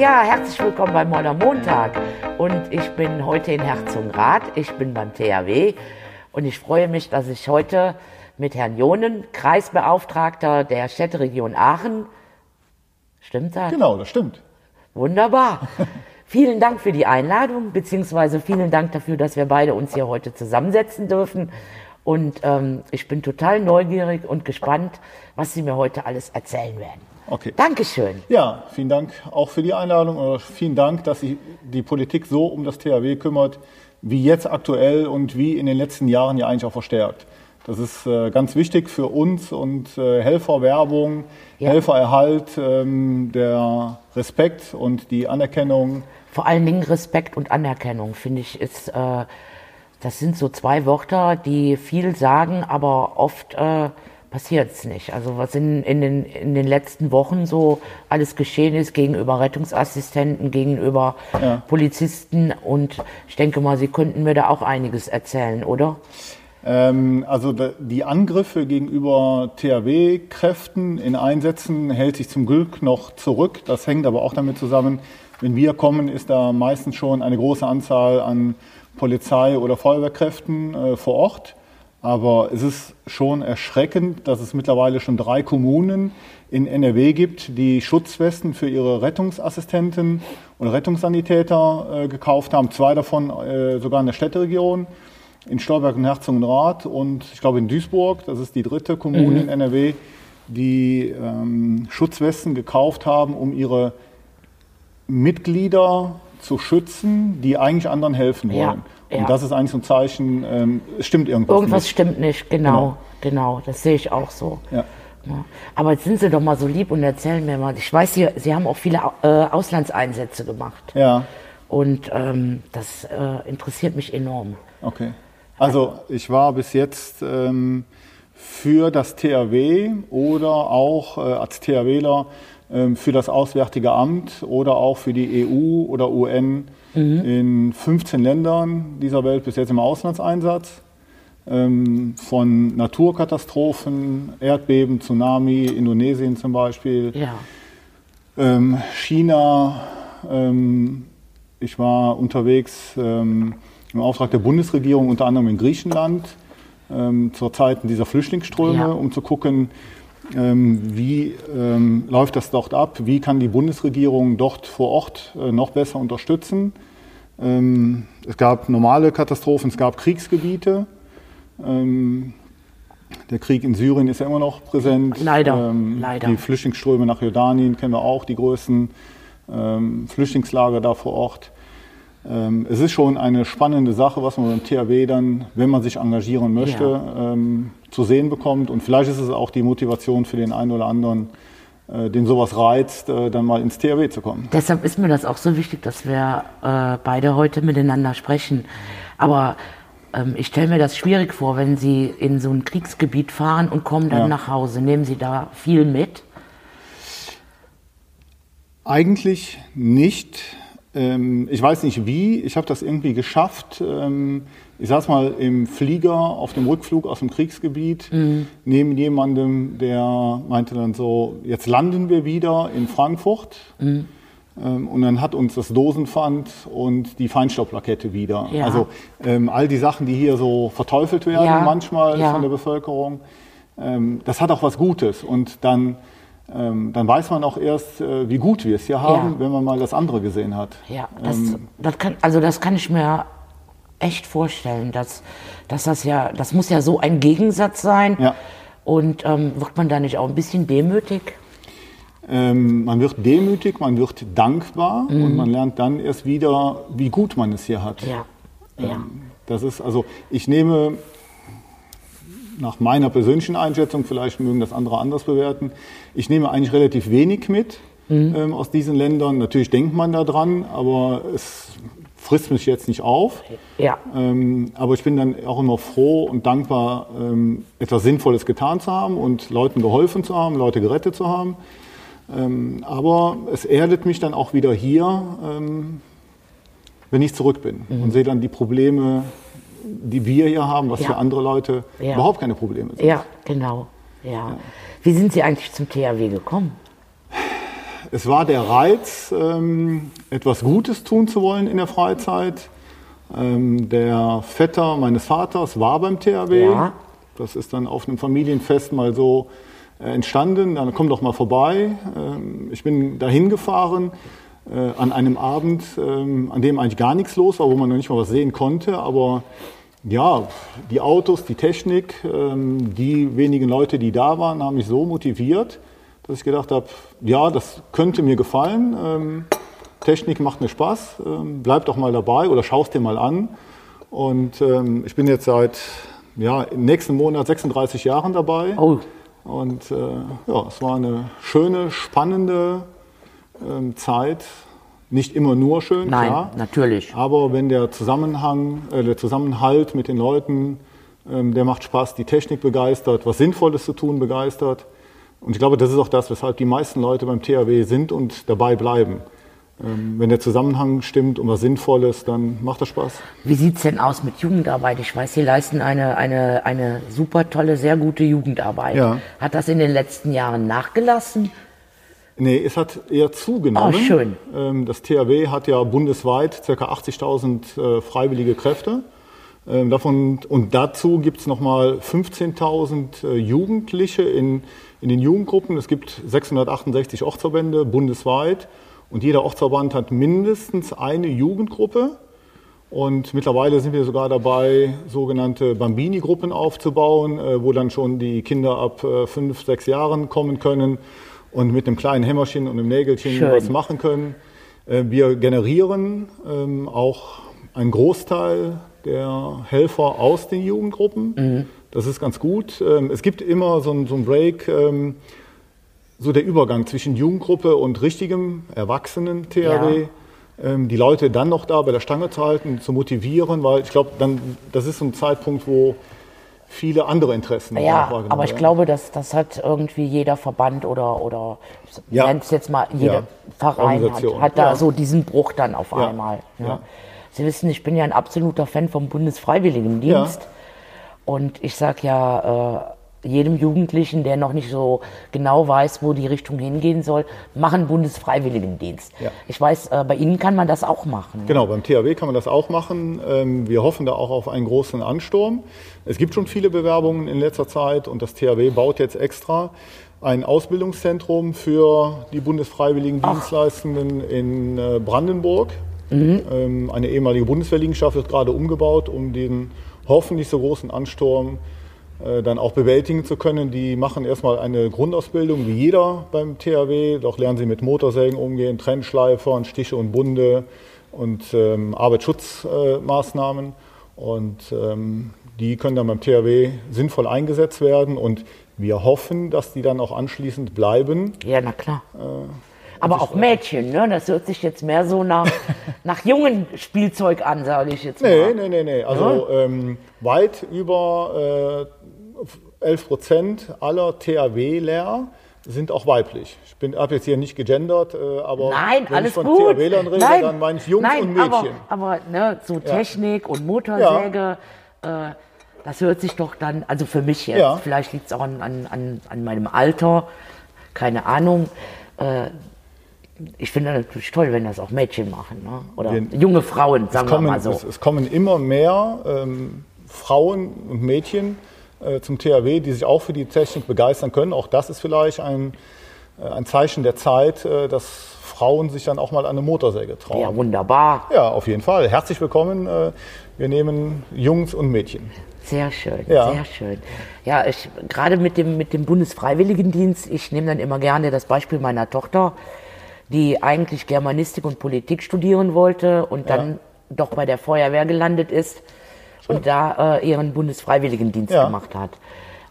Ja, herzlich willkommen beim Modern Montag. Und ich bin heute in Herzogenrath. Ich bin beim THW. Und ich freue mich, dass ich heute mit Herrn Jonen, Kreisbeauftragter der Städteregion Aachen, stimmt das? Genau, das stimmt. Wunderbar. vielen Dank für die Einladung, beziehungsweise vielen Dank dafür, dass wir beide uns hier heute zusammensetzen dürfen. Und ähm, ich bin total neugierig und gespannt, was Sie mir heute alles erzählen werden. Okay. Dankeschön. Ja, vielen Dank auch für die Einladung oder vielen Dank, dass sich die Politik so um das THW kümmert, wie jetzt aktuell und wie in den letzten Jahren ja eigentlich auch verstärkt. Das ist äh, ganz wichtig für uns und äh, Helferwerbung, Ja. Helfererhalt, ähm, der Respekt und die Anerkennung. Vor allen Dingen Respekt und Anerkennung, finde ich, ist, äh, das sind so zwei Wörter, die viel sagen, aber oft äh, passiert es nicht. Also was in, in, den, in den letzten Wochen so alles geschehen ist gegenüber Rettungsassistenten, gegenüber Ja. Polizisten und ich denke mal, Sie könnten mir da auch einiges erzählen, oder? Ähm, also die Angriffe gegenüber THW-Kräften in Einsätzen hält sich zum Glück noch zurück. Das hängt aber auch damit zusammen, wenn wir kommen, ist da meistens schon eine große Anzahl an Polizei- oder Feuerwehrkräften äh, vor Ort. Aber es ist schon erschreckend, dass es mittlerweile schon drei Kommunen in NRW gibt, die Schutzwesten für ihre Rettungsassistenten oder Rettungssanitäter äh, gekauft haben. Zwei davon äh, sogar in der Städteregion in Stolberg und Herzogenrath und ich glaube in Duisburg, das ist die dritte Kommune in NRW, die ähm, Schutzwesten gekauft haben, um ihre Mitglieder zu schützen, die eigentlich anderen helfen wollen. ja. Und das ist eigentlich so ein Zeichen, ähm, es stimmt irgendwas. Irgendwas nicht. stimmt nicht, genau, genau, das sehe ich auch so. Ja. Ja. Aber jetzt sind Sie doch mal so lieb und erzählen mir mal. Ich weiß, Sie, Sie haben auch viele äh, Auslandseinsätze gemacht. ja, Und ähm, das äh, interessiert mich enorm. okay. Also ich war bis jetzt ähm, für das THW oder auch äh, als THWler ähm, für das Auswärtige Amt oder auch für die EU oder UN in 15 Ländern dieser Welt bis jetzt im Auslandseinsatz. Ähm, von Naturkatastrophen, Erdbeben, Tsunami, Indonesien zum Beispiel, Ja, ähm, China. Ähm, ich war unterwegs ähm, im Auftrag der Bundesregierung, unter anderem in Griechenland, ähm, zur Zeiten dieser Flüchtlingsströme, Ja. um zu gucken, wie ähm, läuft das dort ab, wie kann die Bundesregierung dort vor Ort äh, noch besser unterstützen. Ähm, es gab normale Katastrophen, es gab Kriegsgebiete. Ähm, der Krieg in Syrien ist ja immer noch präsent. Leider, Ähm, leider. Die Flüchtlingsströme nach Jordanien kennen wir auch, die größten ähm, Flüchtlingslager da vor Ort. Ähm, es ist schon eine spannende Sache, was man beim THW dann, wenn man sich engagieren möchte, Ja. ähm, zu sehen bekommt. Und vielleicht ist es auch die Motivation für den einen oder anderen, äh, den sowas reizt, äh, dann mal ins THW zu kommen. deshalb ist mir das auch so wichtig, dass wir äh, beide heute miteinander sprechen. Aber ähm, ich stelle mir das schwierig vor, wenn Sie in so ein Kriegsgebiet fahren und kommen dann Ja. nach Hause. Nehmen Sie da viel mit? Eigentlich nicht. Ähm, ich weiß nicht wie. Ich habe das irgendwie geschafft. Ähm, ich saß mal im Flieger auf dem Rückflug aus dem Kriegsgebiet neben jemandem, der meinte dann so, jetzt landen wir wieder in Frankfurt. Ähm, und dann hat uns das Dosenpfand und die Feinstaubplakette wieder. Ja. Also ähm, all die Sachen, die hier so verteufelt werden Ja, manchmal ja. von der Bevölkerung, ähm, das hat auch was Gutes. Und dann, ähm, dann weiß man auch erst, äh, wie gut wir es hier haben, Ja. wenn man mal das andere gesehen hat. Ja, das, Ähm, das kann, also das kann ich mir echt vorstellen, dass, dass das ja, das muss ja so ein Gegensatz sein. Ja. Und ähm, wird man da nicht auch ein bisschen demütig? ähm, man wird demütig, man wird dankbar Mhm. und man lernt dann erst wieder, wie gut man es hier hat. Ja, ja, Ähm, Das ist, also ich nehme nach meiner persönlichen Einschätzung, vielleicht mögen das andere anders bewerten, ich nehme eigentlich relativ wenig mit ähm, aus diesen Ländern. Natürlich denkt man da dran, aber es frisst mich jetzt nicht auf. ja, Ähm, aber ich bin dann auch immer froh und dankbar, ähm, etwas Sinnvolles getan zu haben und Leuten geholfen zu haben, Leute gerettet zu haben. Ähm, aber es erdet mich dann auch wieder hier, ähm, wenn ich zurück bin und sehe dann die Probleme, die wir hier haben, was Ja. für andere Leute Ja. überhaupt keine Probleme sind. ja, genau. Ja. Wie sind Sie eigentlich zum THW gekommen? es war der Reiz, ähm, etwas Gutes tun zu wollen in der Freizeit. Ähm, der Vetter meines Vaters war beim THW. Ja. Das ist dann auf einem Familienfest mal so äh, entstanden. Dann komm doch mal vorbei. Ähm, ich bin dahin gefahren äh, an einem Abend, ähm, an dem eigentlich gar nichts los war, wo man noch nicht mal was sehen konnte. Aber ja, die Autos, die Technik, ähm, die wenigen Leute, die da waren, haben mich so motiviert, dass ich gedacht habe, ja, das könnte mir gefallen. Ähm, Technik macht mir Spaß, ähm, bleib doch mal dabei oder schaust dir mal an. Und ähm, ich bin jetzt seit ja, im nächsten Monat 36 Jahren dabei. Oh, Und äh, ja, es war eine schöne, spannende Zeit. Nicht immer nur schön, nein, klar. natürlich. Aber wenn der Zusammenhang, äh, der Zusammenhalt mit den Leuten, ähm, der macht Spaß, die Technik begeistert, was Sinnvolles zu tun begeistert. Und ich glaube, das ist auch das, weshalb die meisten Leute beim THW sind und dabei bleiben. Ähm, wenn der Zusammenhang stimmt und was Sinnvolles, dann macht das Spaß. Wie sieht's denn aus mit Jugendarbeit? Ich weiß, Sie leisten eine, eine, eine super tolle, sehr gute Jugendarbeit. Ja. Hat das in den letzten Jahren nachgelassen? Nee, es hat eher zugenommen. Oh, schön. Ähm, Das THW hat ja bundesweit ca. 80.000 äh, freiwillige Kräfte. Ähm, Davon, und dazu gibt es nochmal 15.000 äh, Jugendliche in, in den Jugendgruppen. Es gibt 668 Ortsverbände bundesweit. Und jeder Ortsverband hat mindestens eine Jugendgruppe. Und mittlerweile sind wir sogar dabei, sogenannte Bambini-Gruppen aufzubauen, äh, wo dann schon die Kinder ab fünf, sechs Jahren kommen können und mit einem kleinen Hämmerchen und einem Nägelchen Schön. was machen können. Äh, Wir generieren ähm, auch einen Großteil der Helfer aus den Jugendgruppen. Das ist ganz gut. Ähm, Es gibt immer so einen so einen Break, ähm, so der Übergang zwischen Jugendgruppe und richtigem Erwachsenen THW. Ähm, Die Leute dann noch da bei der Stange zu halten, zu motivieren, weil ich glaube, dann das ist so ein Zeitpunkt, wo viele andere Interessen Ja, aber ich glaube, dass das hat irgendwie jeder Verband oder, oder Ja. nennt es jetzt mal, jeder Ja. Verein hat, hat da Ja. so diesen Bruch dann auf einmal. Ja. Ja. Sie wissen, ich bin ja ein absoluter Fan vom Bundesfreiwilligendienst. Und ich sage ja äh, jedem Jugendlichen, der noch nicht so genau weiß, wo die Richtung hingehen soll, mach einen Bundesfreiwilligendienst. Ja. Ich weiß, äh, bei Ihnen kann man das auch machen. Genau, beim THW kann man das auch machen. Ähm, Wir hoffen da auch auf einen großen Ansturm. Es gibt schon viele Bewerbungen in letzter Zeit und das THW baut jetzt extra ein Ausbildungszentrum für die bundesfreiwilligen Dienstleistenden in äh, Brandenburg. Ähm, Eine ehemalige Bundeswehrliegenschaft wird gerade umgebaut, um den hoffentlich so großen Ansturm äh, dann auch bewältigen zu können. Die machen erstmal eine Grundausbildung wie jeder beim THW. Doch lernen sie mit Motorsägen umgehen, Trennschleifern, Stiche und Bunde und ähm, Arbeitsschutzmaßnahmen. und ähm, die können dann beim THW sinnvoll eingesetzt werden. Und wir hoffen, dass die dann auch anschließend bleiben. Ja, na klar. Aber auch Mädchen, ne? Das hört sich jetzt mehr so nach, nach jungen Spielzeug an, sage ich jetzt Nee, mal. nee, nee, nee. Also ähm, weit über äh, 11 Prozent aller THW-Lehrer sind auch weiblich. Ich habe jetzt hier nicht gegendert, äh, aber Nein, wenn ich von. THW-Lern rede, Nein, dann meine ich Jungs nein, und Mädchen. Aber, aber ne, so Technik und Motorsäge, äh, das hört sich doch dann, also für mich jetzt, Ja. vielleicht liegt es auch an, an, an, meinem Alter, keine Ahnung. Äh, ich finde natürlich toll, wenn das auch Mädchen machen. Ne? Oder Wir- junge Frauen, sagen kommen, wir mal so. es, es kommen immer mehr ähm, Frauen und Mädchen äh, zum THW, die sich auch für die Technik begeistern können. Auch das ist vielleicht ein, äh, ein Zeichen der Zeit, äh, dass Frauen sich dann auch mal an eine Motorsäge trauen. Ja, wunderbar. Ja, auf jeden Fall. Herzlich willkommen. Äh, Wir nehmen Jungs und Mädchen. Sehr schön, Ja. sehr schön. Ja, ich gerade mit dem, mit dem Bundesfreiwilligendienst, ich nehme dann immer gerne das Beispiel meiner Tochter, die eigentlich Germanistik und Politik studieren wollte und dann doch bei der Feuerwehr gelandet ist und da äh, ihren Bundesfreiwilligendienst Ja. gemacht hat.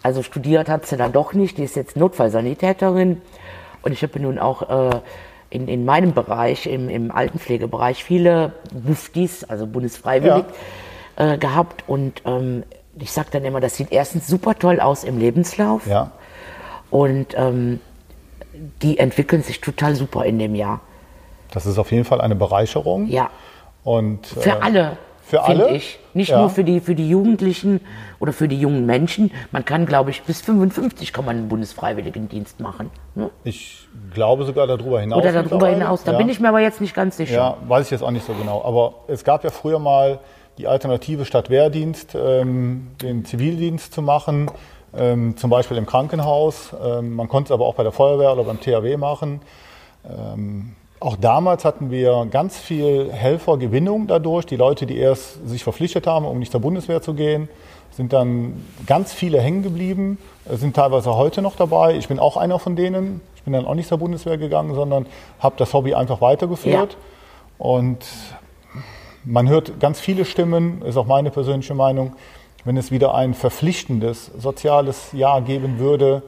Also studiert hat sie dann doch nicht, die ist jetzt Notfallsanitäterin und ich habe nun auch äh, in, in meinem Bereich, im, im Altenpflegebereich, viele Buftis, also Bundesfreiwillig, äh, gehabt und ähm, ich sage dann immer, das sieht erstens super toll aus im Lebenslauf Ja. und ähm, die entwickeln sich total super in dem Jahr. Das ist auf jeden Fall eine Bereicherung. Ja, Und für äh, alle, Für alle? ich. Nicht Ja. nur für die, für die Jugendlichen oder für die jungen Menschen. Man kann, glaube ich, bis 55 kann man einen Bundesfreiwilligendienst machen. Ne? Ich glaube sogar darüber hinaus. Oder darüber hinaus. Da ja. bin ich mir aber jetzt nicht ganz sicher. Ja, weiß ich jetzt auch nicht so genau. Aber es gab ja früher mal die Alternative statt Wehrdienst, ähm, den Zivildienst zu machen, ähm, zum Beispiel im Krankenhaus. Ähm, man konnte es aber auch bei der Feuerwehr oder beim THW machen. Ähm, auch damals hatten wir ganz viel Helfergewinnung dadurch. Die Leute, die erst sich verpflichtet haben, um nicht zur Bundeswehr zu gehen, sind dann ganz viele hängen geblieben, äh, sind teilweise heute noch dabei. Ich bin auch einer von denen. Ich bin dann auch nicht zur Bundeswehr gegangen, sondern habe das Hobby einfach weitergeführt. Und man hört ganz viele Stimmen, ist auch meine persönliche Meinung, wenn es wieder ein verpflichtendes soziales Jahr geben würde,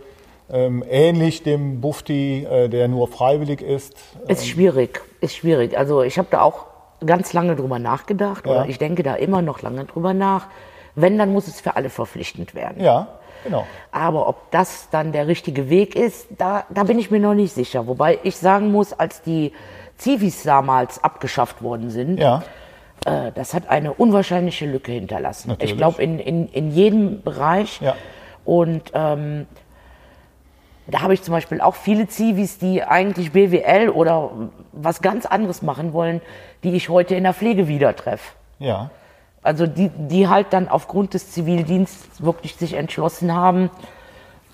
ähnlich dem Bufti, äh, der nur freiwillig ist. Ist schwierig, ist schwierig. Also ich habe da auch ganz lange drüber nachgedacht Ja. oder ich denke da immer noch lange drüber nach. Wenn, dann muss es für alle verpflichtend werden. Ja, genau. Aber ob das dann der richtige Weg ist, da, da bin ich mir noch nicht sicher. Wobei ich sagen muss, als die Zivis damals abgeschafft worden sind, Ja, äh, das hat eine unwahrscheinliche Lücke hinterlassen. Natürlich. Ich glaube, in, in, in jedem Bereich. Ja. Und ähm, da habe ich zum Beispiel auch viele Zivis, die eigentlich BWL oder was ganz anderes machen wollen, die ich heute in der Pflege wieder treffe. ja, Also die, die halt dann aufgrund des Zivildienstes wirklich sich entschlossen haben,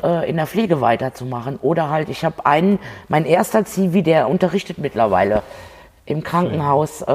äh, in der Pflege weiterzumachen. Oder halt, ich habe einen, mein erster Zivi, der unterrichtet mittlerweile im Krankenhaus, äh,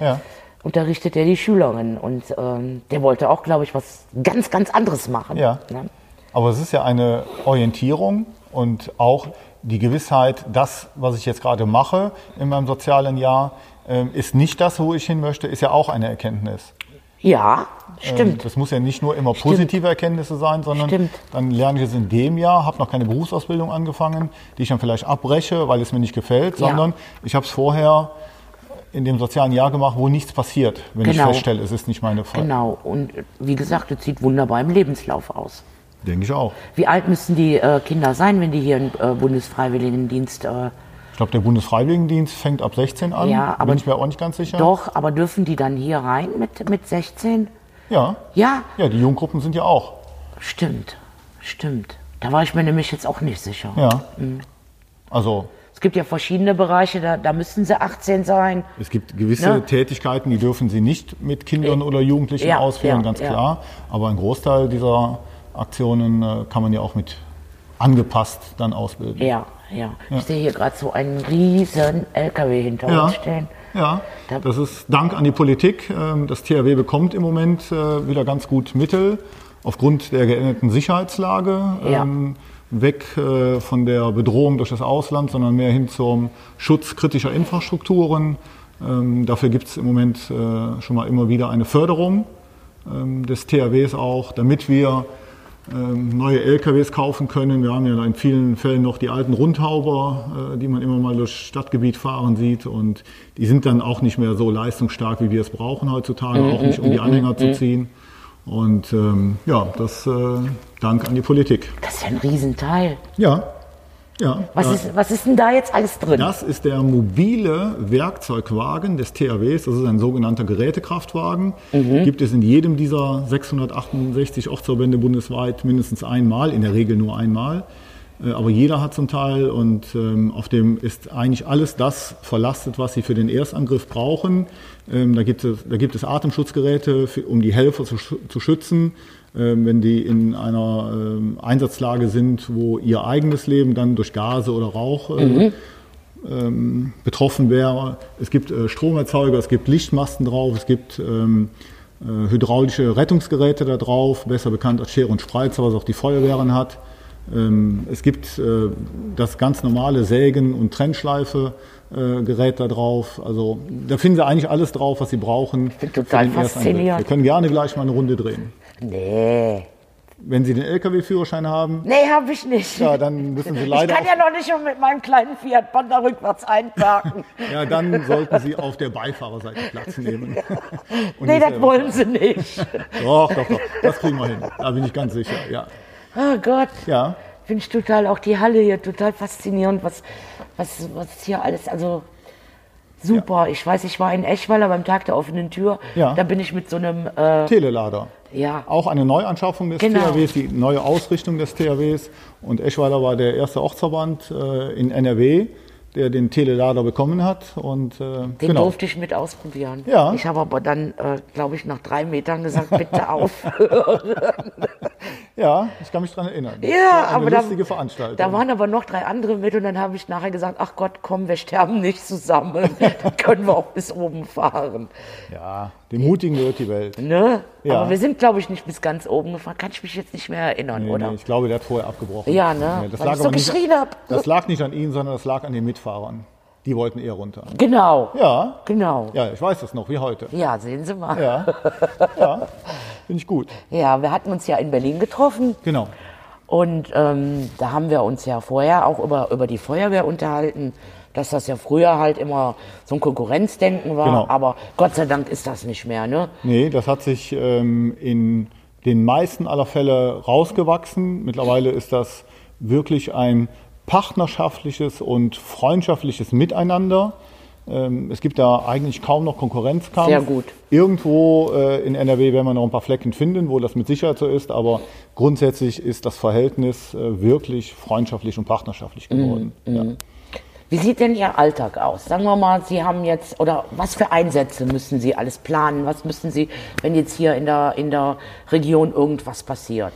ja. unterrichtet er die Schülerin. Und ähm, der wollte auch, glaube ich, was ganz, ganz anderes machen. Ja. Ne? Aber es ist ja eine Orientierung und auch die Gewissheit, das, was ich jetzt gerade mache in meinem sozialen Jahr, ähm, ist nicht das, wo ich hin möchte, ist ja auch eine Erkenntnis. Ja, Ähm, stimmt. Das muss ja nicht nur immer positive Erkenntnisse sein, sondern Stimmt. dann lerne ich es in dem Jahr, habe noch keine Berufsausbildung angefangen, die ich dann vielleicht abbreche, weil es mir nicht gefällt, Ja. sondern ich habe es vorher in dem sozialen Jahr gemacht, wo nichts passiert, wenn ich Genau. feststelle, es ist nicht meine Fall. Genau. Und äh, wie gesagt, das sieht wunderbar im Lebenslauf aus. Denke ich auch. Wie alt müssen die äh, Kinder sein, wenn die hier im äh, Bundesfreiwilligendienst äh, Ich glaube, der Bundesfreiwilligendienst fängt ab 16 an. Ja, aber Bin ich mir auch nicht ganz sicher. Doch, aber dürfen die dann hier rein mit, mit 16? Ja. Ja, Ja, die Jugendgruppen sind ja auch. stimmt. Stimmt. Da war ich mir nämlich jetzt auch nicht sicher. Ja. Also Es gibt ja verschiedene Bereiche, da, da müssen sie 18 sein. es gibt gewisse Ja. Tätigkeiten, die dürfen sie nicht mit Kindern oder Jugendlichen Ja, ausführen, ja, ganz ja. klar. Aber ein Großteil dieser Aktionen äh, kann man ja auch mit angepasst dann ausbilden. Ja, ja. Ich sehe hier gerade so einen riesen LKW hinter Ja. uns stehen. Ja, Da- das ist Dank an die Politik. Ähm, Das THW bekommt im Moment äh, wieder ganz gut Mittel aufgrund der geänderten Sicherheitslage. Ja. ähm, Weg äh, von der Bedrohung durch das Ausland, sondern mehr hin zum Schutz kritischer Infrastrukturen. Ähm, Dafür gibt es im Moment schon mal immer wieder eine Förderung des THWs auch, damit wir neue LKWs kaufen können. Wir haben ja in vielen Fällen noch die alten Rundhauber, äh, die man immer mal durchs Stadtgebiet fahren sieht. Und die sind dann auch nicht mehr so leistungsstark, wie wir es brauchen heutzutage, auch nicht um die Anhänger zu ziehen. Und ähm, ja, das äh, Dank an die Politik. Das ist ja ein Riesenteil. Ja, ja. Was, ist, was ist denn da jetzt alles drin? das ist der mobile Werkzeugwagen des THWs. Das ist ein sogenannter Gerätekraftwagen. Gibt es in jedem dieser 668 Ortsverbände bundesweit mindestens einmal, in der Regel nur einmal. Äh, Aber jeder hat zum Teil und ähm, auf dem ist eigentlich alles das verlastet, was sie für den Erstangriff brauchen. Ähm, da, gibt es, da gibt es Atemschutzgeräte, für, um die Helfer zu, zu schützen, wenn die in einer ähm, Einsatzlage sind, wo ihr eigenes Leben dann durch Gase oder Rauch äh, ähm, betroffen wäre. Es gibt äh, Stromerzeuger, es gibt Lichtmasten drauf, es gibt ähm, äh, hydraulische Rettungsgeräte da drauf, besser bekannt als Schere und Spreizer, was auch die Feuerwehren hat. Ähm, es gibt äh, das ganz normale Sägen- und Trennschleife-Gerät da drauf. Also da finden Sie eigentlich alles drauf, was Sie brauchen. bin total faszinierend. Wir können gerne gleich mal eine Runde drehen. Nee. Wenn Sie den Lkw-Führerschein haben, Nee, habe ich nicht. ja, dann müssen Sie ich leider kann ja noch nicht mit meinem kleinen Fiat Panda rückwärts einparken. Ja, dann sollten Sie auf der Beifahrerseite Platz nehmen. Und nee, das wollen sie nicht. fahren. Doch, doch, doch. Das kriegen wir hin. Da bin ich ganz sicher. Ja. Oh Gott. Ja. Finde ich total, auch die Halle hier total faszinierend, was, was, was hier alles, also Super. Ich weiß, ich war in Eschweiler beim Tag der offenen Tür. Ja. Da bin ich mit so einem, äh, Telelader. Ja, Auch eine Neuanschaffung des Genau. THWs, die neue Ausrichtung des THWs. Und Eschweiler war der erste Ortsverband äh, in NRW, der den Telelader bekommen hat. Und, äh, den genau. durfte ich mit ausprobieren. Ja. Ich habe aber dann, äh, glaube ich, nach drei Metern gesagt, bitte auf. Ja, ich kann mich daran erinnern. Das Ja, aber da-. Da waren aber noch drei andere mit und dann habe ich nachher gesagt, ach Gott, komm, wir sterben nicht zusammen. Dann können wir auch bis oben fahren. ja, den Mutigen gehört die Welt. Ne? Ja. Aber wir sind, glaube ich, nicht bis ganz oben gefahren. Kann ich mich jetzt nicht mehr erinnern, Nee, oder? nee, ich glaube, der hat vorher abgebrochen. Ja, ne? Das, Weil lag ich so geschrien hab. das lag nicht an Ihnen, sondern das lag an den Mitfahrern. Die wollten eher runter. Genau. Ja, Genau. ja, ich weiß das noch, wie heute. Ja, sehen Sie mal. Ja, ja finde ich gut. Ja, wir hatten uns ja in Berlin getroffen Genau. und ähm, da haben wir uns ja vorher auch über, über die Feuerwehr unterhalten, dass das ja früher halt immer so ein Konkurrenzdenken war, Genau. aber Gott sei Dank ist das nicht mehr, ne? Nee, das hat sich ähm, in den meisten aller Fälle rausgewachsen. Mittlerweile ist das wirklich ein partnerschaftliches und freundschaftliches Miteinander. Ähm, es gibt da eigentlich kaum noch Konkurrenzkampf. Sehr gut. Irgendwo äh, in NRW werden wir noch ein paar Flecken finden, wo das mit Sicherheit so ist, aber grundsätzlich ist das Verhältnis äh, wirklich freundschaftlich und partnerschaftlich geworden. Ja. Wie sieht denn Ihr Alltag aus? Sagen wir mal, Sie haben jetzt, oder was für Einsätze müssen Sie alles planen? Was müssen Sie, wenn jetzt hier in der, in der Region irgendwas passiert?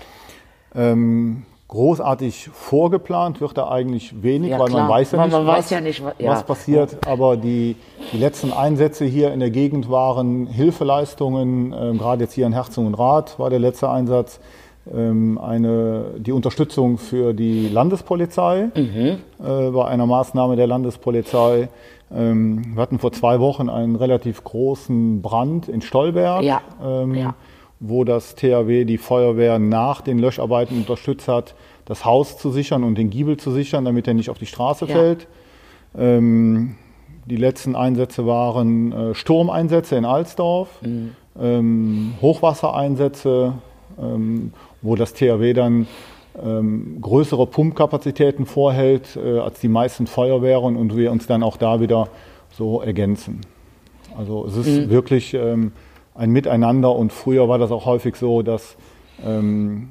Ähm, großartig vorgeplant wird da eigentlich wenig, Ja, weil klar. man weiß ja Weil nicht, was, ja nicht, ja. was passiert. Aber die, die letzten Einsätze hier in der Gegend waren Hilfeleistungen, ähm, gerade jetzt hier in Herzogenrath war der letzte Einsatz, eine, die Unterstützung für die Landespolizei Mhm. äh, bei einer Maßnahme der Landespolizei. Ähm, wir hatten vor zwei Wochen einen relativ großen Brand in Stolberg. Ja, Ähm, ja. wo das THW die Feuerwehr nach den Löscharbeiten unterstützt hat, das Haus zu sichern und den Giebel zu sichern, damit er nicht auf die Straße Ja. fällt. Ähm, die letzten Einsätze waren äh, Sturmeinsätze in Alsdorf, Mhm. ähm, Hochwassereinsätze, ähm, wo das THW dann ähm, größere Pumpkapazitäten vorhält äh, als die meisten Feuerwehren und wir uns dann auch da wieder so ergänzen. Also es ist wirklich ähm, ein Miteinander und früher war das auch häufig so, dass ähm,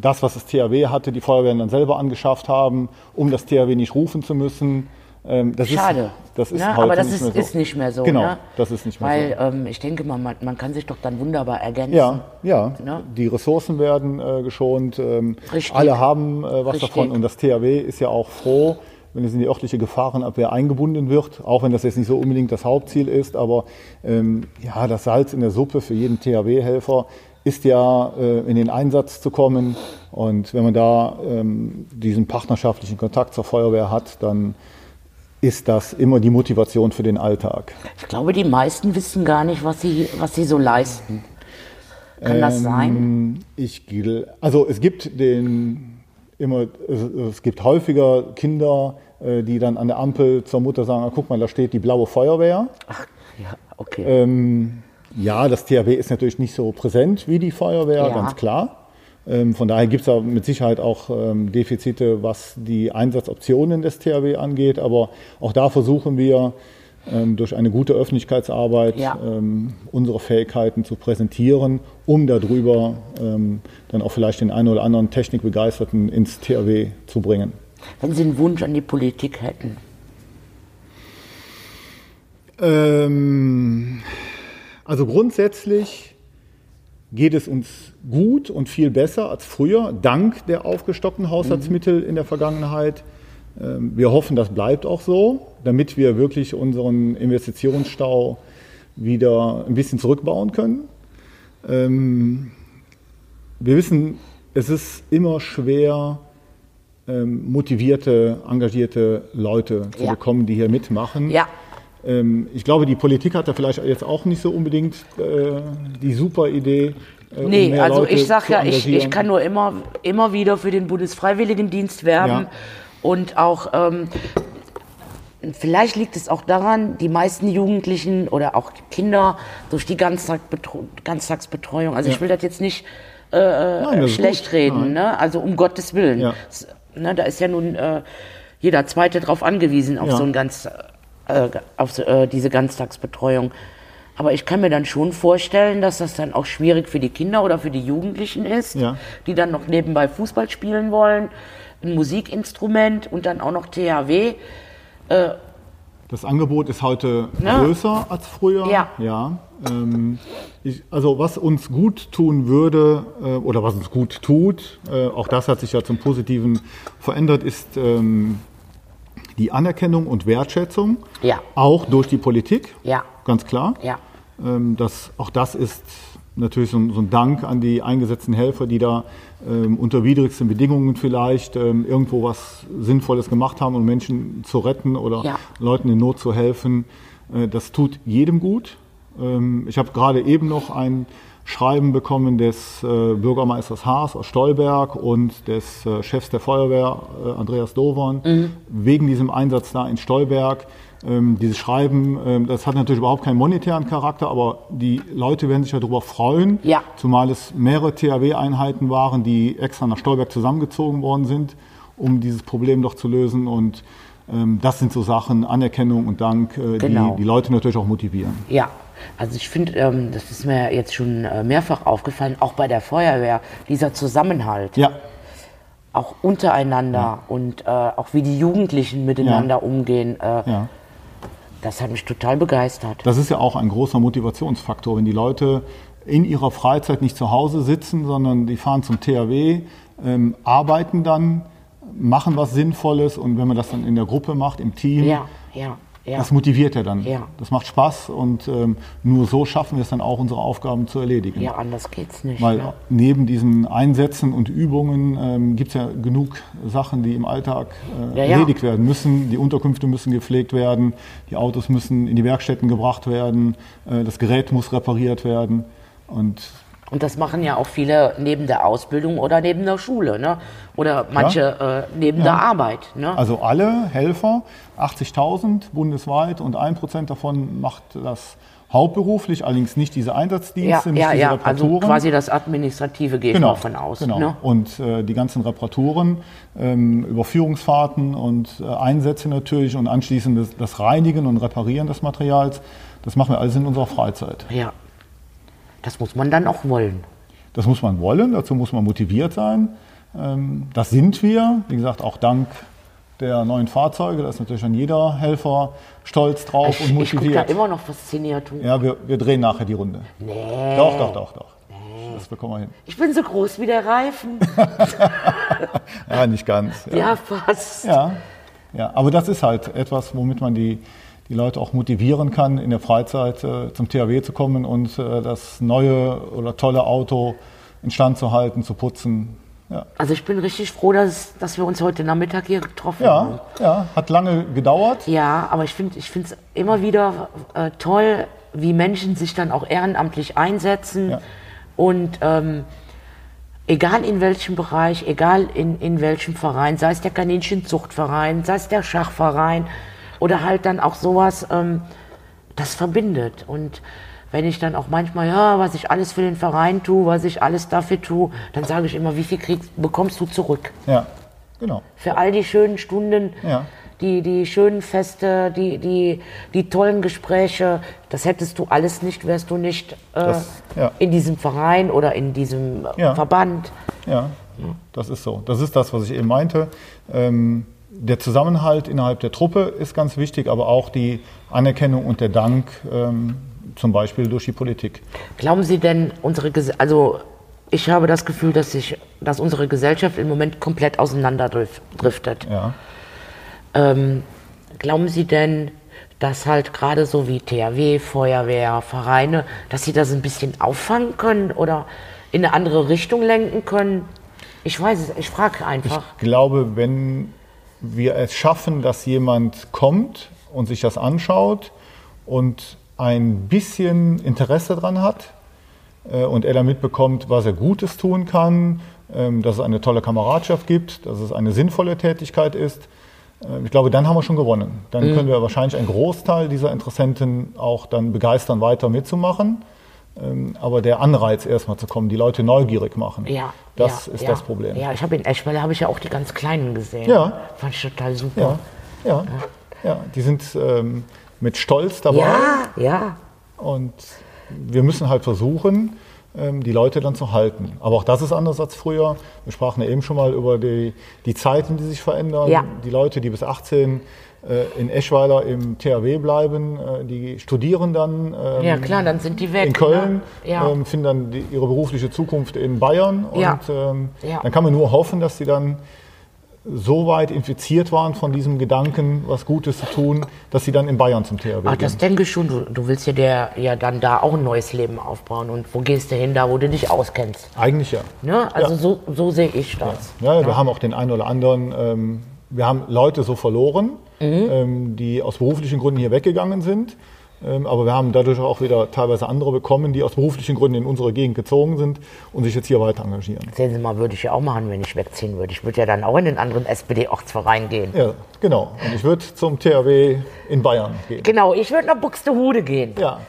das, was das THW hatte, die Feuerwehren dann selber angeschafft haben, um das THW nicht rufen zu müssen. Ähm, das Schade. Ist, das ist ne? heute Aber das nicht ist, mehr so. ist nicht mehr so. Genau, ne? das ist nicht mehr Weil so. ähm, ich denke mal, man, man kann sich doch dann wunderbar ergänzen. Ja, ja. Ne? Die Ressourcen werden äh, geschont. Ähm, Richtig. alle haben äh, was Richtig. davon und das THW ist ja auch froh, wenn es in die örtliche Gefahrenabwehr eingebunden wird, auch wenn das jetzt nicht so unbedingt das Hauptziel ist. Aber ähm, ja, das Salz in der Suppe für jeden THW-Helfer ist ja äh, in den Einsatz zu kommen. Und wenn man da ähm, diesen partnerschaftlichen Kontakt zur Feuerwehr hat, dann ist das immer die Motivation für den Alltag. Ich glaube, die meisten wissen gar nicht, was sie, was sie so leisten. Kann das sein? Ähm, Ich, also es gibt den immer, es, es gibt häufiger Kinder, äh, die dann an der Ampel zur Mutter sagen: ah, Guck mal, da steht die blaue Feuerwehr. Ach, ja, okay. Ähm, ja, das THW ist natürlich nicht so präsent wie die Feuerwehr, Ja. ganz klar. Ähm, von daher gibt es da mit Sicherheit auch ähm, Defizite, was die Einsatzoptionen des THW angeht. Aber auch da versuchen wir ähm, durch eine gute Öffentlichkeitsarbeit Ja. unsere Fähigkeiten zu präsentieren, um darüber dann auch vielleicht den einen oder anderen Technikbegeisterten ins THW zu bringen. Wenn Sie einen Wunsch an die Politik hätten. Ähm, also grundsätzlich geht es uns gut und viel besser als früher, dank der aufgestockten Haushaltsmittel in der Vergangenheit. Ähm, wir hoffen, das bleibt auch so, damit wir wirklich unseren Investitionsstau wieder ein bisschen zurückbauen können. Ähm, wir wissen, es ist immer schwer, ähm, motivierte, engagierte Leute zu Ja. bekommen, die hier mitmachen. Ja. Ähm, ich glaube, die Politik hat da vielleicht jetzt auch nicht so unbedingt äh, die super Idee. Äh, um Nee, mehr also Leute ich sag zu ja, ich, ich kann nur immer, immer wieder für den Bundesfreiwilligendienst werben. Ja. Und auch, ähm, vielleicht liegt es auch daran, die meisten Jugendlichen oder auch Kinder durch die Ganztagsbetreuung, also ich will das jetzt nicht äh, Nein, ist schlecht reden, ne? also um Gottes Willen. Ja. Ne, da ist ja nun äh, jeder Zweite drauf angewiesen, auf Ja. so ein ganz äh, auf äh, diese Ganztagsbetreuung. Aber ich kann mir dann schon vorstellen, dass das dann auch schwierig für die Kinder oder für die Jugendlichen ist, Ja. die dann noch nebenbei Fußball spielen wollen, ein Musikinstrument und dann auch noch THW. Das Angebot ist heute Ja. größer als früher. Ja. ja ähm, ich, also was uns gut tun würde äh, oder was uns gut tut, äh, auch das hat sich ja zum Positiven verändert, ist ähm, die Anerkennung und Wertschätzung. Ja. Auch durch die Politik. Ja. Ganz klar. Ja. Ähm, das, auch das ist natürlich so ein, so ein Dank an die eingesetzten Helfer, die da ähm, unter widrigsten Bedingungen vielleicht ähm, irgendwo was Sinnvolles gemacht haben, um Menschen zu retten oder Ja. Leuten in Not zu helfen. Äh, das tut jedem gut. Ähm, ich habe gerade eben noch ein Schreiben bekommen des äh, Bürgermeisters Haas aus Stolberg und des äh, Chefs der Feuerwehr, äh, Andreas Dovern, Mhm. wegen diesem Einsatz da in Stolberg. Ähm, dieses Schreiben, ähm, das hat natürlich überhaupt keinen monetären Charakter, aber die Leute werden sich ja darüber freuen, Ja. zumal es mehrere THW-Einheiten waren, die extra nach Stolberg zusammengezogen worden sind, um dieses Problem doch zu lösen. Und ähm, das sind so Sachen, Anerkennung und Dank, äh, Genau. die die Leute natürlich auch motivieren. Ja, also ich finde, ähm, das ist mir jetzt schon äh, mehrfach aufgefallen, auch bei der Feuerwehr, dieser Zusammenhalt, Ja, auch untereinander und äh, auch wie die Jugendlichen miteinander umgehen, äh, ja. das hat mich total begeistert. Das ist ja auch ein großer Motivationsfaktor, wenn die Leute in ihrer Freizeit nicht zu Hause sitzen, sondern die fahren zum THW, ähm, arbeiten dann, machen was Sinnvolles und wenn man das dann in der Gruppe macht, im Team, Ja, ja, ja. das motiviert ja dann. Ja. Das macht Spaß und ähm, nur so schaffen wir es dann auch, unsere Aufgaben zu erledigen. Ja, anders geht's nicht. Weil ne? neben diesen Einsätzen und Übungen ähm, gibt es ja genug Sachen, die im Alltag äh, Ja, ja. erledigt werden müssen. Die Unterkünfte müssen gepflegt werden, die Autos müssen in die Werkstätten gebracht werden, äh, das Gerät muss repariert werden. Und Und das machen ja auch viele neben der Ausbildung oder neben der Schule, ne? Oder manche äh, neben der Arbeit, ne? also alle Helfer, 80.000 bundesweit und ein Prozent davon macht das hauptberuflich, allerdings nicht diese ja, Einsatzdienste, nicht ja, diese ja. Reparaturen. Also quasi das Administrative gehe ich mal von aus. Genau. Ne? Und äh, die ganzen Reparaturen, ähm, Überführungsfahrten und äh, Einsätze natürlich und anschließend das, das Reinigen und Reparieren des Materials, das machen wir alles in unserer Freizeit. Ja. Das muss man dann auch wollen. Das muss man wollen, dazu muss man motiviert sein. Ähm, das sind wir, wie gesagt, auch dank der neuen Fahrzeuge. Da ist natürlich an jeder Helfer stolz drauf Ich, und ich gucke da motiviert. immer noch fasziniert. ja, wir, wir drehen nachher die Runde. Nee. Doch, doch, doch, doch. Das bekommen wir hin. Ich bin so groß wie der Reifen. Ja, nicht ganz. Ja. Ja, fast. Ja, ja, aber das ist halt etwas, womit man die, die Leute auch motivieren kann, in der Freizeit äh, zum THW zu kommen und äh, das neue oder tolle Auto instand zu halten, zu putzen. Ja, Also ich bin richtig froh, dass, dass wir uns heute Nachmittag hier getroffen haben. ja, ja hat lange gedauert. Ja, aber ich finde ich es immer wieder äh, toll, wie Menschen sich dann auch ehrenamtlich einsetzen. Ja. Und ähm, egal in welchem Bereich, egal in, in welchem Verein, sei es der Kaninchenzuchtverein, sei es der Schachverein oder halt dann auch sowas, ähm, das verbindet. Und wenn ich dann auch manchmal, ja, was ich alles für den Verein tue, was ich alles dafür tue, dann sage ich immer, wie viel kriegst, bekommst du zurück? Ja, genau. Für all die schönen Stunden, Ja. die, die schönen Feste, die, die, die tollen Gespräche, das hättest du alles nicht, wärst du nicht äh, Das- ja. in diesem Verein oder in diesem äh, Ja. Verband. Ja, das ist so. Das ist das, was ich eben meinte. Ähm, der Zusammenhalt innerhalb der Truppe ist ganz wichtig, aber auch die Anerkennung und der Dank, ähm, zum Beispiel durch die Politik. Glauben Sie denn, unsere Ges also ich habe das Gefühl, dass, sich, dass unsere Gesellschaft im Moment komplett auseinanderdriftet. Ja. Ähm, glauben Sie denn, dass halt gerade so wie THW, Feuerwehr, Vereine, dass sie das ein bisschen auffangen können oder in eine andere Richtung lenken können? Ich weiß es, ich frage einfach. Ich glaube, wenn wir es schaffen, dass jemand kommt und sich das anschaut und ein bisschen Interesse daran hat äh, und er dann mitbekommt, was er Gutes tun kann, ähm, dass es eine tolle Kameradschaft gibt, dass es eine sinnvolle Tätigkeit ist, äh, ich glaube, dann haben wir schon gewonnen. Dann können wir wahrscheinlich einen Großteil dieser Interessenten auch dann begeistern, weiter mitzumachen. Ähm, Aber der Anreiz erstmal zu kommen, die Leute neugierig machen, Ja, das ja, ist ja. das Problem. Ja, ich habe in Eschweiler habe ich ja auch die ganz Kleinen gesehen. Ja. Fand ich total super. Ja, ja. Ja, die sind ähm, mit Stolz dabei. Ja, ja. Und wir müssen halt versuchen, ähm, die Leute dann zu halten. Aber auch das ist anders als früher. Wir sprachen ja eben schon mal über die, die Zeiten, die sich verändern. Ja. Die Leute, die bis 18 äh, in Eschweiler im THW bleiben, äh, die studieren dann ähm, Ja, klar, dann sind die weg. in Köln, Ne? Ja. ähm, finden dann die, ihre berufliche Zukunft in Bayern. Ja. Und ähm, Ja. dann kann man nur hoffen, dass sie dann so weit infiziert waren von diesem Gedanken, was Gutes zu tun, dass sie dann in Bayern zum THW Ach, gehen. das denke ich schon. Du, du willst ja, der, ja dann da auch ein neues Leben aufbauen. Und wo gehst du hin, da wo du dich auskennst? Eigentlich ja. Ne? Also Ja. so, so sehe ich das. Ja, wir haben auch den einen oder anderen, ähm, wir haben Leute so verloren, ähm, die aus beruflichen Gründen hier weggegangen sind. Ähm, aber wir haben dadurch auch wieder teilweise andere bekommen, die aus beruflichen Gründen in unsere Gegend gezogen sind und sich jetzt hier weiter engagieren. Sehen Sie mal, würde ich ja auch machen, wenn ich wegziehen würde. Ich würde ja dann auch in den anderen SPD-Ortsverein gehen. Ja, genau. Und ich würde zum THW in Bayern gehen. Genau, ich würde nach Buxtehude gehen. Ja.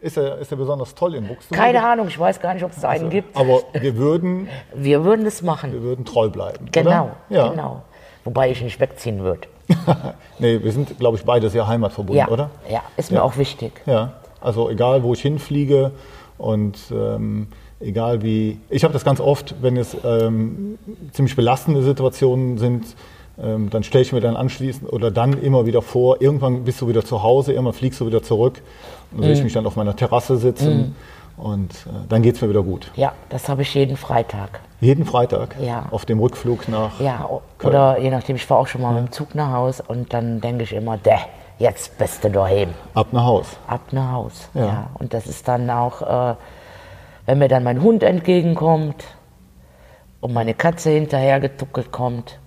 Ist er, ist er besonders toll in Buxtehude? Keine Ahnung, ich weiß gar nicht, ob es da einen gibt. Aber wir würden, Wir würden es machen. wir würden treu bleiben. Genau, Oder? Ja. genau. Wobei ich nicht wegziehen würde. nee, wir sind, glaube ich, beide sehr heimatverbunden, Ja, oder? ja, ist mir Ja. auch wichtig. Ja, also egal, wo ich hinfliege und ähm, egal wie. Ich habe das ganz oft, wenn es ähm, ziemlich belastende Situationen sind, ähm, dann stelle ich mir dann anschließend oder dann immer wieder vor, irgendwann bist du wieder zu Hause, irgendwann fliegst du wieder zurück. Und dann sehe ich mich dann auf meiner Terrasse sitzen und äh, dann geht es mir wieder gut. Ja, das habe ich jeden Freitag. Jeden Freitag Ja. auf dem Rückflug nach. Ja, Köln. oder je nachdem, ich fahre auch schon mal mit dem Zug nach Haus und dann denke ich immer, däh, jetzt bist du daheim. Ab nach Haus. Ab nach Haus. Ja. Ja. Und das ist dann auch, äh, wenn mir dann mein Hund entgegenkommt und meine Katze hinterher getuckelt kommt.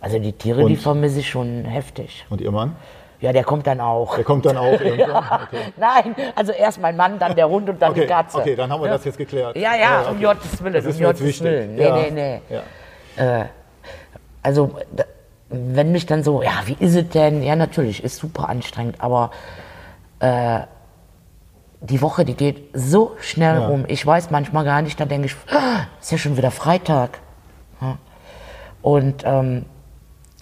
Also die Tiere, die Und? vermisse ich schon heftig. Und Ihr Mann? Ja, der kommt dann auch. Der kommt dann auch irgendwann? Okay. Nein, also erst mein Mann, dann der Hund und dann die Okay, Katze. okay, dann haben wir das jetzt geklärt. Ja, ja, um okay. Gottes Willen, Das um ist mir jetzt Gottes wichtig. Willen. Nee, ja. nee, nee. Ja. Also, wenn mich dann so, ja, wie ist es denn? Ja, natürlich, ist super anstrengend, aber äh, die Woche, die geht so schnell Ja. rum. Ich weiß manchmal gar nicht, da denke ich, ah, ist ja schon wieder Freitag. Ja. Und ähm,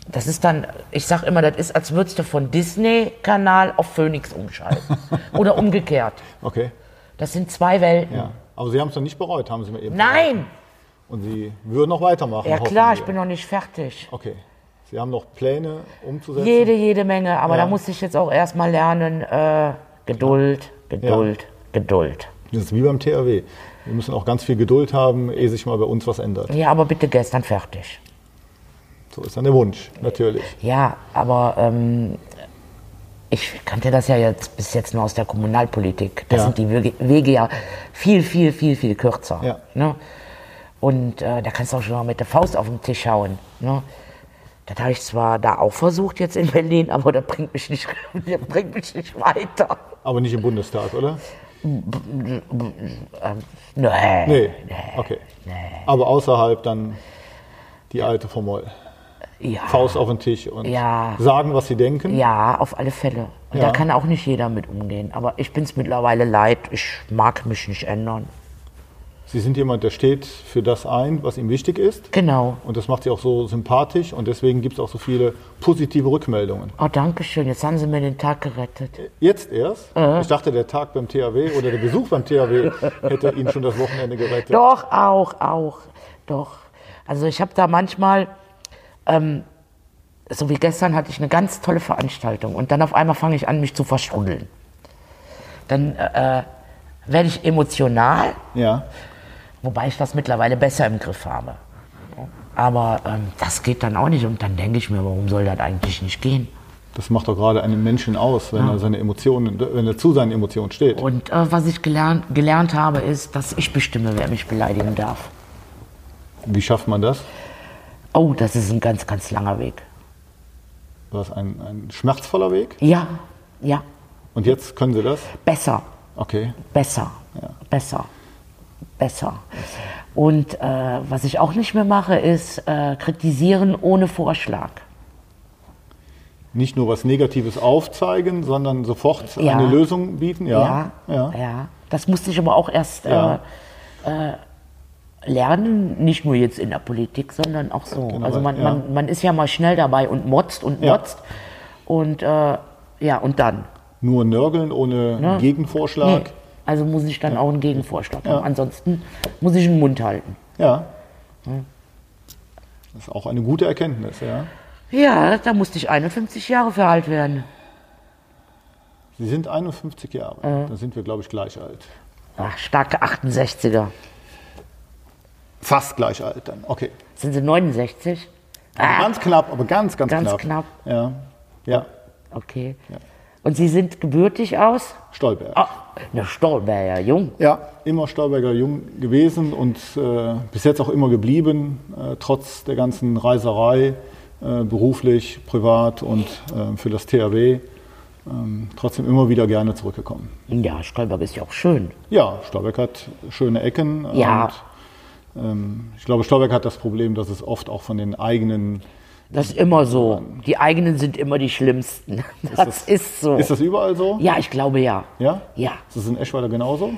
das ist dann, ich sag immer, das ist, als würdest du von Disney-Kanal auf Phoenix umschalten. Oder umgekehrt. Okay. Das sind zwei Welten. Ja. Aber Sie haben es doch nicht bereut, haben Sie mir eben Nein! gesagt. Und Sie würden noch weitermachen. Ja klar, ich bin noch nicht fertig. Okay. Sie haben noch Pläne umzusetzen? Jede, jede Menge, aber Ja. da muss ich jetzt auch erstmal lernen, äh, Geduld, Geduld, Geduld. Das ist wie beim THW. Wir müssen auch ganz viel Geduld haben, ehe sich mal bei uns was ändert. Ja, aber bitte gestern fertig. So ist dann der Wunsch, natürlich. Ja, aber ähm, ich kannte das ja jetzt bis jetzt nur aus der Kommunalpolitik. Da Ja. sind die Wege, Wege ja viel, viel, viel, viel kürzer. Ja. Ne? Und äh, da kannst du auch schon mal mit der Faust auf den Tisch hauen. Ne? Das habe ich zwar da auch versucht jetzt in Berlin, aber das bringt mich nicht, das bringt mich nicht weiter. Aber nicht im Bundestag, oder? Nee. Nee. Okay. Aber außerhalb dann die alte Formel. Ja. Faust auf den Tisch und Ja. sagen, was sie denken. Ja, auf alle Fälle. Und Ja. da kann auch nicht jeder mit umgehen. Aber ich bin es mittlerweile leid. Ich mag mich nicht ändern. Sie sind jemand, der steht für das ein, was ihm wichtig ist. Genau. Und das macht sie auch so sympathisch und deswegen gibt es auch so viele positive Rückmeldungen. Oh, danke schön. Jetzt haben Sie mir den Tag gerettet. Jetzt erst? Ich dachte, der Tag beim THW oder der Besuch beim THW hätte Ihnen schon das Wochenende gerettet. Doch, auch, auch. Doch. Also ich habe da manchmal, ähm, so wie gestern hatte ich eine ganz tolle Veranstaltung und dann auf einmal fange ich an, mich zu verstruddeln. Dann äh, werde ich emotional, Ja. wobei ich das mittlerweile besser im Griff habe. Aber ähm, das geht dann auch nicht und dann denke ich mir, warum soll das eigentlich nicht gehen? Das macht doch gerade einen Menschen aus, wenn er seine Emotionen, wenn er zu seinen Emotionen steht. Und äh, was ich gelernt, gelernt habe, ist, dass ich bestimme, wer mich beleidigen darf. Wie schafft man das? Oh, das ist ein ganz, ganz langer Weg. War es ein, ein schmerzvoller Weg? Ja, ja, Und jetzt können Sie das? besser, Okay. besser, besser, besser. Und äh, was ich auch nicht mehr mache, ist äh, kritisieren ohne Vorschlag. Nicht nur was Negatives aufzeigen, sondern sofort Ja. eine Lösung bieten. Ja. ja, ja. Das musste ich aber auch erst Ja. äh, äh, lernen, nicht nur jetzt in der Politik, sondern auch so. Generell, also man, ja. man, man ist ja mal schnell dabei und motzt und Ja. motzt. Und äh, ja, und dann. Nur nörgeln ohne Ne? Gegenvorschlag. Nee, also muss ich dann auch einen Gegenvorschlag haben. Ansonsten muss ich den Mund halten. Ja. Das ist auch eine gute Erkenntnis, ja. Ja, da musste ich 51 Jahre für alt werden. Sie sind 51 Jahre. Da sind wir, glaube ich, gleich alt. Ach, starke 68er. Fast gleich alt dann. Okay. Sind sie 69? Also Ganz knapp, aber ganz, ganz, Ganz knapp. knapp. Ja. Ja. Okay. Und Sie sind gebürtig aus? Stolberg. Ah, eine Stolberger Jung. Ja, immer Stolberger Jung gewesen und äh, bis jetzt auch immer geblieben, äh, trotz der ganzen Reiserei, äh, beruflich, privat und äh, für das THW. Ähm, trotzdem immer wieder gerne zurückgekommen. Ja, Stolberg ist ja auch schön. Ja, Stolberg hat schöne Ecken. Ja. Ähm, ich glaube, Stolberg hat das Problem, dass es oft auch von den eigenen. Das ist immer so. Die eigenen sind immer die schlimmsten. Das, ist so. Ist das überall so? ja, ich glaube ja. Ja? Ja. Ist das in Eschweiler genauso?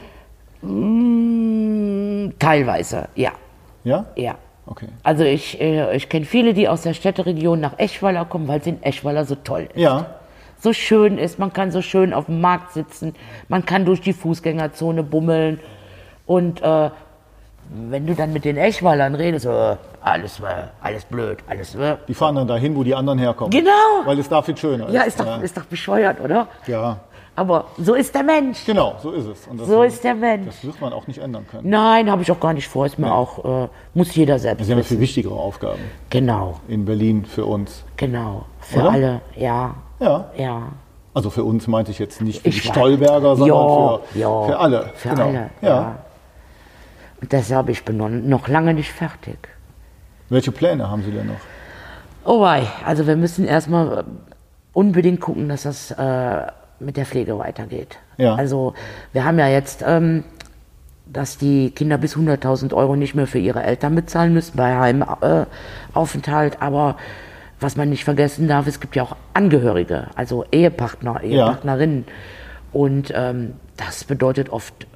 Mm, Teilweise, ja. Ja? Ja. Okay. Also ich, äh, ich kenne viele, die aus der Städteregion nach Eschweiler kommen, weil es in Eschweiler so toll ist. Ja. So schön ist, man kann so schön auf dem Markt sitzen, man kann durch die Fußgängerzone bummeln und äh, wenn du dann mit den Eschweilern redest, äh, alles, äh, alles blöd, alles. Äh. Die fahren dann dahin, wo die anderen herkommen. Genau. Weil es da viel schöner ist. Ja, ist doch, ist doch bescheuert, oder? ja. Aber so ist der Mensch. Genau, so ist es. So ist der Mensch. Das wird man auch nicht ändern können. Nein, habe ich auch gar nicht vor. Ist mir auch, äh, muss jeder selbst Sie haben ja viel wichtigere Aufgaben Genau, in Berlin für uns. genau. Für Oder? alle, ja, Ja. ja. Also für uns meinte ich jetzt nicht für Ich die. Stolberger, sondern Ja, für, ja, für alle. Für genau. alle, ja. ja. Deshalb, ich bin noch, lange nicht fertig. Welche Pläne haben Sie denn noch? Oh wei, also wir müssen erstmal unbedingt gucken, dass das äh, mit der Pflege weitergeht. Ja. Also wir haben ja jetzt, ähm, dass die Kinder bis 100.000 Euro nicht mehr für ihre Eltern bezahlen müssen bei Heimaufenthalt, äh, aber was man nicht vergessen darf, es gibt ja auch Angehörige, also Ehepartner, Ehepartnerinnen. Und ähm, das bedeutet oft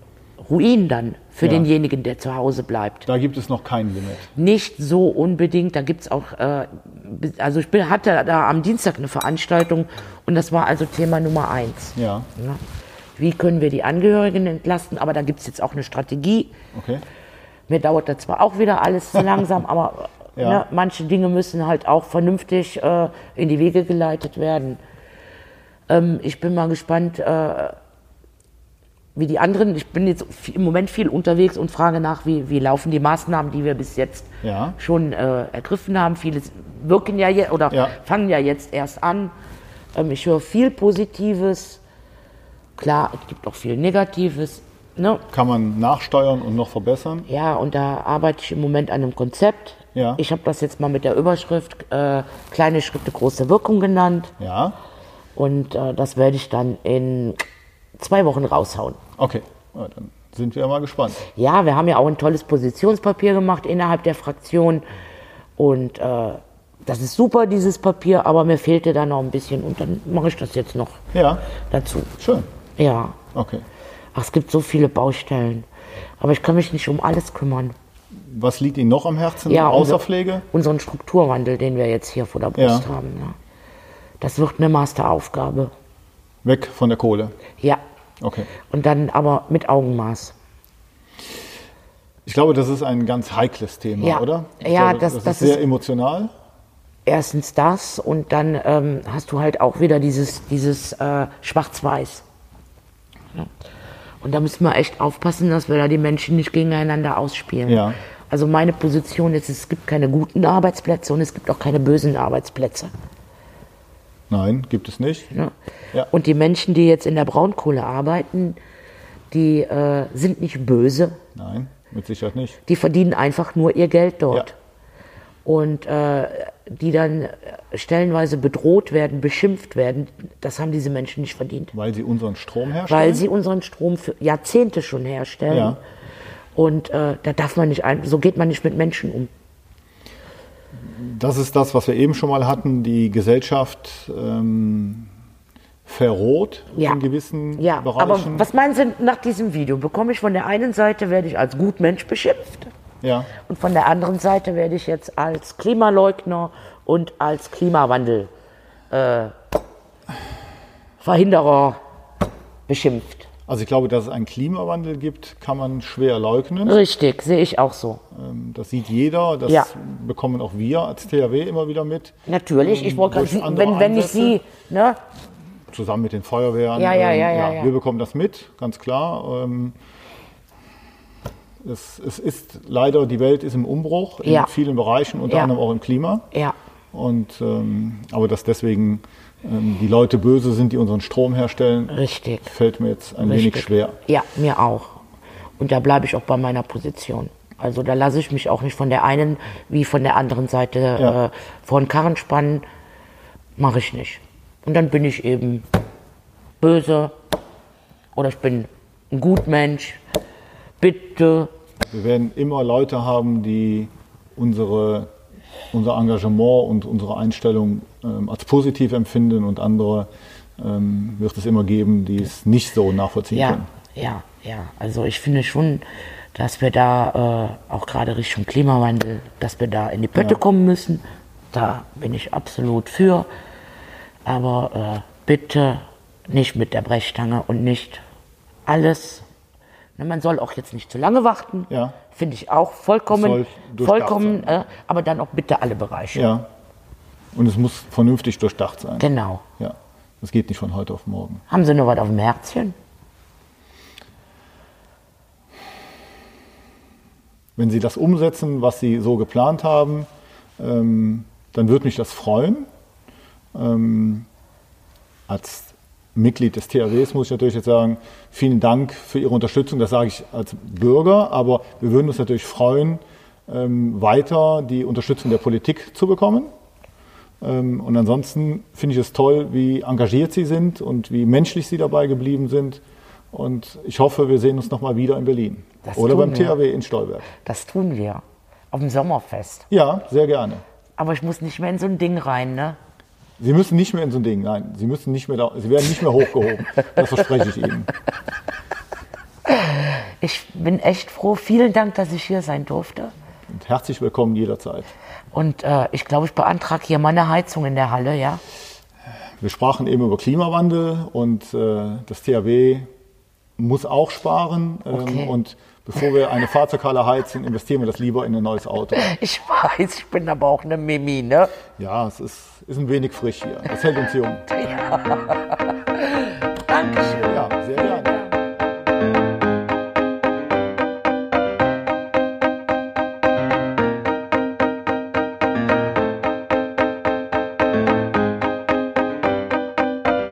Ruin dann für Ja. denjenigen, der zu Hause bleibt. Da gibt es noch kein Limit. Nicht so unbedingt. Da gibt's auch, äh, also ich bin, hatte da am Dienstag eine Veranstaltung und das war also Thema Nummer eins. Ja, Ja. Wie können wir die Angehörigen entlasten? Aber da gibt's jetzt auch eine Strategie. okay. Mir dauert das zwar auch wieder alles zu langsam, aber Ja. ne, manche Dinge müssen halt auch vernünftig äh, in die Wege geleitet werden. Ähm, ich bin mal gespannt, äh, wie die anderen. Ich bin jetzt im Moment viel unterwegs und frage nach, wie, wie laufen die Maßnahmen, die wir bis jetzt Ja. schon äh, ergriffen haben. Viele wirken ja jetzt oder Ja. fangen ja jetzt erst an. Ähm, ich höre viel Positives. Klar, es gibt auch viel Negatives. Ne? Kann man nachsteuern und noch verbessern? Ja, und da arbeite ich im Moment an einem Konzept. Ja. Ich habe das jetzt mal mit der Überschrift äh, Kleine Schritte, große Wirkung genannt. Ja, Und äh, das werde ich dann in zwei Wochen raushauen. okay. Ja, dann sind wir mal gespannt. Ja, wir haben ja auch ein tolles Positionspapier gemacht innerhalb der Fraktion. Und äh, das ist super, dieses Papier, aber mir fehlte da noch ein bisschen. Und dann mache ich das jetzt noch Ja, dazu. schön. Ja. Okay. Ach, es gibt so viele Baustellen. Aber ich kann mich nicht um alles kümmern. Was liegt Ihnen noch am Herzen Ja, außer unser- Pflege? Unseren Strukturwandel, den wir jetzt hier vor der Brust Ja. haben. Ne? Das wird eine Masteraufgabe. Weg von der Kohle. Ja. Okay. Und dann aber mit Augenmaß. Ich glaube, das ist ein ganz heikles Thema, Ja. oder? Ich Ja, glaube, das- das, das ist sehr ist- emotional. Erstens das und dann ähm, hast du halt auch wieder dieses, dieses äh, Schwarz-Weiß. Ja. Und da müssen wir echt aufpassen, dass wir da die Menschen nicht gegeneinander ausspielen. Ja. Also meine Position ist, es gibt keine guten Arbeitsplätze und es gibt auch keine bösen Arbeitsplätze. Nein, gibt es nicht. Ne? Ja. Und die Menschen, die jetzt in der Braunkohle arbeiten, die äh, sind nicht böse, Nein, mit Sicherheit nicht. die verdienen einfach nur ihr Geld dort. Ja. Und äh, die dann stellenweise bedroht werden, beschimpft werden, das haben diese Menschen nicht verdient. Weil sie unseren Strom herstellen? Weil sie unseren Strom für Jahrzehnte schon herstellen. Ja. Und äh, da darf man nicht, ein, so geht man nicht mit Menschen um. Das ist das, was wir eben schon mal hatten. Die Gesellschaft ähm, verroht Ja. in gewissen Ja, Bereichen. aber was meinen Sie nach diesem Video? Bekomme ich von der einen Seite, werde ich als Gutmensch beschimpft. ja, Und von der anderen Seite werde ich jetzt als Klimaleugner und als Klimawandel äh, Verhinderer beschimpft. Also ich glaube, dass es einen Klimawandel gibt, kann man schwer leugnen. Richtig, sehe ich auch so. Ähm, Das sieht jeder, das Ja. bekommen auch wir als THW immer wieder mit. Natürlich, ich wollte gerade, wenn, wenn ich Ansätze. Sie, ne? zusammen mit den Feuerwehren. Ja, ja, ähm, ja, ja, ja. Wir bekommen das mit, ganz klar. Ähm, es, es ist leider, die Welt ist im Umbruch in Ja. vielen Bereichen, unter Ja. anderem auch im Klima. Ja, Und, aber dass deswegen die Leute böse sind, die unseren Strom herstellen, richtig. fällt mir jetzt ein richtig. wenig schwer. Ja, mir auch. Und da bleibe ich auch bei meiner Position. Also da lasse ich mich auch nicht von der einen wie von der anderen Seite Ja. äh, vor den Karren spannen. Mache ich nicht. Und dann bin ich eben böse oder ich bin ein Gutmensch. Bitte. Wir werden immer Leute haben, die unsere, unser Engagement und unsere Einstellung ähm, als positiv empfinden und andere ähm, wird es immer geben, die es nicht so nachvollziehen Ja, können. ja, ja. Also ich finde schon, dass wir da äh, auch gerade Richtung Klimawandel, dass wir da in die Pötte kommen müssen. Da bin ich absolut für. Aber äh, bitte nicht mit der Brechstange und nicht alles. Na, man soll auch jetzt nicht zu lange warten. Ja. Finde ich auch vollkommen, vollkommen, äh, aber dann auch bitte alle Bereiche. Ja. Und es muss vernünftig durchdacht sein. Genau. Ja. Das geht nicht von heute auf morgen. Haben Sie noch was auf dem Herzchen? Wenn Sie das umsetzen, was Sie so geplant haben, ähm, dann würde mich das freuen. Ähm, als Mitglied des THWs muss ich natürlich jetzt sagen, vielen Dank für Ihre Unterstützung. Das sage ich als Bürger, aber wir würden uns natürlich freuen, ähm, weiter die Unterstützung der Politik zu bekommen. Ähm, und ansonsten finde ich es toll, wie engagiert Sie sind und wie menschlich Sie dabei geblieben sind. Und ich hoffe, wir sehen uns nochmal wieder in Berlin. Das Oder beim wir. THW in Stolberg. Das tun wir. Auf dem Sommerfest. Ja, sehr gerne. Aber ich muss nicht mehr in so ein Ding rein, ne? Sie müssen nicht mehr in so ein Ding, nein, Sie müssen nicht mehr da, Sie werden nicht mehr hochgehoben. Das verspreche ich Ihnen. Ich bin echt froh. Vielen Dank, dass ich hier sein durfte. Und herzlich willkommen jederzeit. Und äh, ich glaube, ich beantrage hier mal eine Heizung in der Halle, ja? Wir sprachen eben über Klimawandel und äh, das THW muss auch sparen. Ähm, Okay. Und bevor wir eine Fahrzeughalle heizen, investieren wir das lieber in ein neues Auto. Ich weiß, ich bin aber auch eine Mimi, ne? Ja, es ist, ist ein wenig frisch hier. Das hält uns jung. Dankeschön.